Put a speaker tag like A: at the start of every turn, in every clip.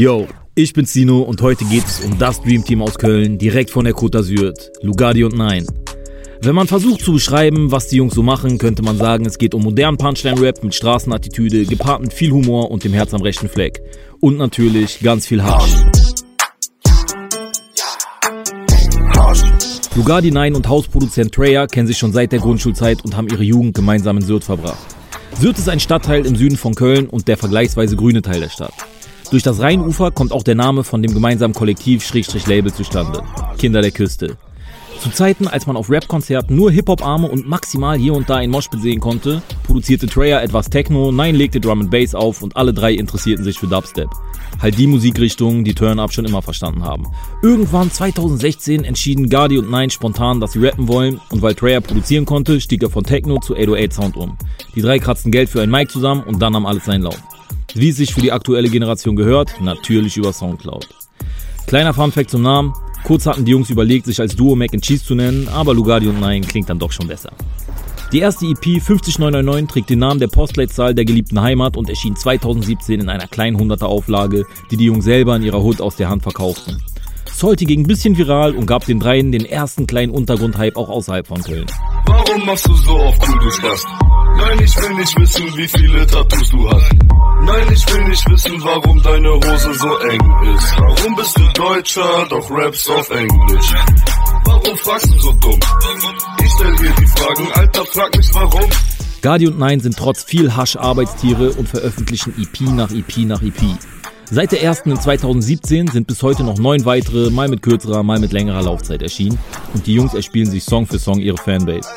A: Yo, ich bin Sino und heute geht es um das Dream Team aus Köln, direkt von der Côte d'Azur, Lugardi und Nein. Wenn man versucht zu beschreiben, was die Jungs so machen, könnte man sagen, es geht um modernen Punchline-Rap mit Straßenattitüde, gepaart mit viel Humor und dem Herz am rechten Fleck. Und natürlich ganz viel Hasch. Lugardi 9 und Hausproduzent Treya kennen sich schon seit der Grundschulzeit und haben ihre Jugend gemeinsam in Sylt verbracht. Sylt ist ein Stadtteil im Süden von Köln und der vergleichsweise grüne Teil der Stadt. Durch das Rheinufer kommt auch der Name von dem gemeinsamen Kollektiv Schrägstrich Label zustande. Kinder der Küste. Zu Zeiten, als man auf Rap-Konzerten nur Hip-Hop-Arme und maximal hier und da ein Moshpit sehen konnte, produzierte Treya etwas Techno, Nine legte Drum and Bass auf und alle drei interessierten sich für Dubstep. Halt die Musikrichtung, die Turn-Up schon immer verstanden haben. Irgendwann 2016 entschieden Gardi und Nine spontan, dass sie rappen wollen und weil Treya produzieren konnte, stieg er von Techno zu 808 Sound um. Die drei kratzten Geld für ein Mic zusammen und dann nahm alles seinen Lauf. Wie es sich für die aktuelle Generation gehört, natürlich über Soundcloud. Kleiner Funfact zum Namen, Kurz hatten die Jungs überlegt, sich als Duo Mac and Cheese zu nennen, aber Lugardi und Nein klingt dann doch schon besser. Die erste EP 50999 trägt den Namen der Postleitzahl der geliebten Heimat und erschien 2017 in einer kleinen 100er Auflage, die die Jungs selber in ihrer Hood aus der Hand verkauften. Salty ging ein bisschen viral und gab den dreien den ersten kleinen Untergrundhype auch außerhalb von Köln.
B: Warum machst du so auf cool, Spaß? Nein, ich will nicht wissen, wie viele Tattoos du hast. Nein, ich will nicht wissen, warum deine Hose so eng ist. Warum bist du Deutscher, doch raps auf Englisch? Warum fragst du so dumm? Ich stell dir die Fragen, Alter, frag mich warum.
A: Gardi und Nein sind trotz viel Hasch Arbeitstiere und veröffentlichen EP nach EP nach EP. Seit der ersten in 2017 sind bis heute noch neun weitere, mal mit kürzerer, mal mit längerer Laufzeit erschienen und die Jungs erspielen sich Song für Song ihre Fanbase.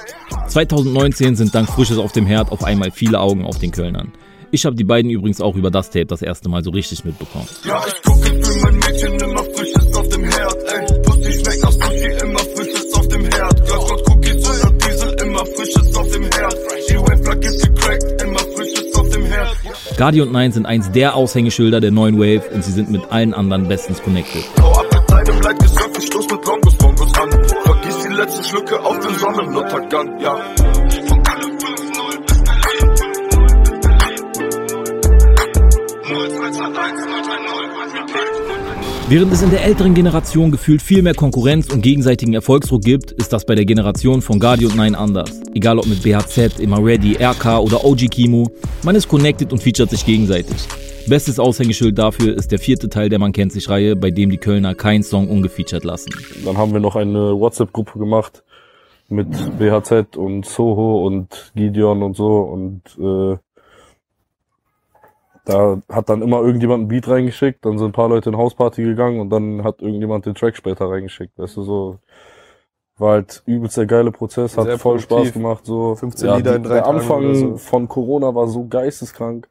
A: 2019 sind dank Frisches auf dem Herd auf einmal viele Augen auf den Kölnern. Ich habe die beiden übrigens auch über das Tape das erste Mal so richtig mitbekommen.
B: Ja, ich gucke für mein Mädchen immer Frisches auf dem Herd, ey. Pussy schmeckt nach Sushi, immer Frisches auf dem Herd. Girls Cookies oder Diesel, immer Frisches auf dem Herd. Die Wave ist gecrackt, immer Frisches auf dem Herd.
A: Guardi und Nine sind eins der Aushängeschilder der neuen Wave und sie sind mit allen anderen bestens connected.
B: Hau ab mit deinem Leitgesurf, ich stoß mit Longos, Bongos an. Vergiss die letzten Schlücke auf den Sonnenuntergang, ja.
A: Während es in der älteren Generation gefühlt viel mehr Konkurrenz und gegenseitigen Erfolgsdruck gibt, ist das bei der Generation von Guardi und Nine anders. Egal ob mit BHZ, Immer Ready, RK oder OG Kimo, man ist connected und featuret sich gegenseitig. Bestes Aushängeschild dafür ist der vierte Teil der Man kennt sich Reihe, bei dem die Kölner keinen Song ungefeatured lassen.
C: Dann haben wir noch eine WhatsApp-Gruppe gemacht mit BHZ und Soho und Gideon und so und äh, da hat dann immer irgendjemand ein Beat reingeschickt, dann sind ein paar Leute in Hausparty gegangen und dann hat irgendjemand den Track später reingeschickt. Weißt du, so war halt übelst der geile Prozess, hat
D: Sehr
C: voll
D: produktiv.
C: Spaß gemacht. So
D: 15 Lieder in drei
C: Der
D: Tagen
C: Anfang
D: oder so.
C: von Corona war so geisteskrank.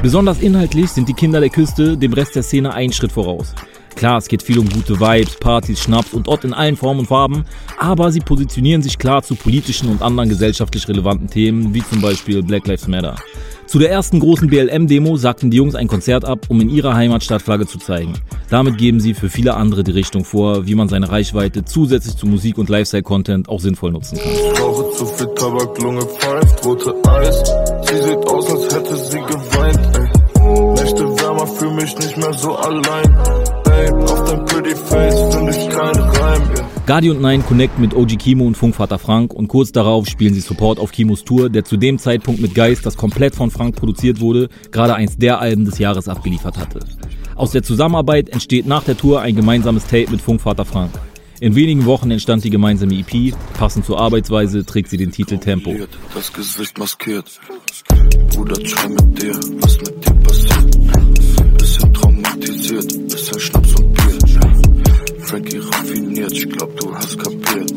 A: Besonders inhaltlich sind die Kinder der Küste dem Rest der Szene einen Schritt voraus. Klar, es geht viel um gute Vibes, Partys, Schnaps und Ott in allen Formen und Farben, aber sie positionieren sich klar zu politischen und anderen gesellschaftlich relevanten Themen, wie zum Beispiel Black Lives Matter. Zu der ersten großen BLM-Demo sagten die Jungs ein Konzert ab, um in ihrer Heimatstadt Flagge zu zeigen. Damit geben sie für viele andere die Richtung vor, wie man seine Reichweite zusätzlich zu Musik und Lifestyle-Content auch sinnvoll nutzen kann.
B: Tabak, mich nicht mehr so allein. Babe, auf dein pretty face find ich keinen Reim, yeah.
A: Guardi und Nine connecten mit OG Kimo und Funkvater Frank und kurz darauf spielen sie Support auf Kimos Tour, der zu dem Zeitpunkt mit Geist, das komplett von Frank produziert wurde, gerade eins der Alben des Jahres abgeliefert hatte. Aus der Zusammenarbeit entsteht nach der Tour ein gemeinsames Tape mit Funkvater Frank. In wenigen Wochen entstand die gemeinsame EP, passend zur Arbeitsweise trägt sie den Titel Tempo.
B: Das Gesicht maskiert. Bruder, mit dir, was mit dir passiert. Bisschen traumatisiert, bisschen Schnaps und ich glaub, du hast kapiert.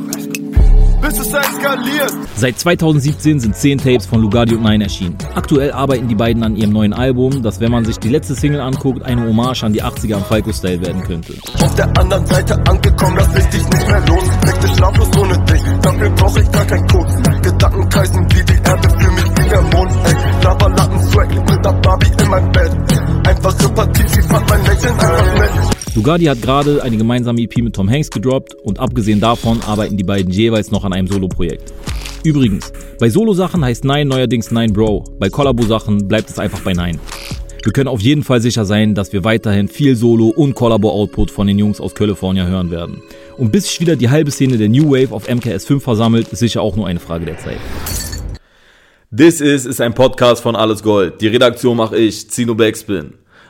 B: Bis es eskaliert.
A: Seit 2017 sind 10 Tapes von Lugardi und Nine erschienen. Aktuell arbeiten die beiden an ihrem neuen Album, das, wenn man sich die letzte Single anguckt, eine Hommage an die 80er am Falco-Style werden könnte.
B: Auf der anderen Seite angekommen, das sich dich nicht mehr lohnt. Blick dich schlaflos ohne dich, dafür brauch ich gar kein Code.
A: Lugardi hat gerade eine gemeinsame EP mit Tom Hanks gedroppt und abgesehen davon arbeiten die beiden jeweils noch an einem Solo-Projekt. Übrigens, bei Solo-Sachen heißt Nine neuerdings Nine Bro, bei Collabo-Sachen bleibt es einfach bei Nine.
E: Wir können auf jeden Fall sicher sein, dass wir weiterhin viel Solo- und Collabo-Output von den Jungs aus California hören werden. Und bis sich wieder die halbe Szene der New Wave auf MKS5 versammelt, ist sicher auch nur eine Frage der Zeit.
A: This Is ist ein Podcast von Alles Gold. Die Redaktion mache ich, Zino Backspin.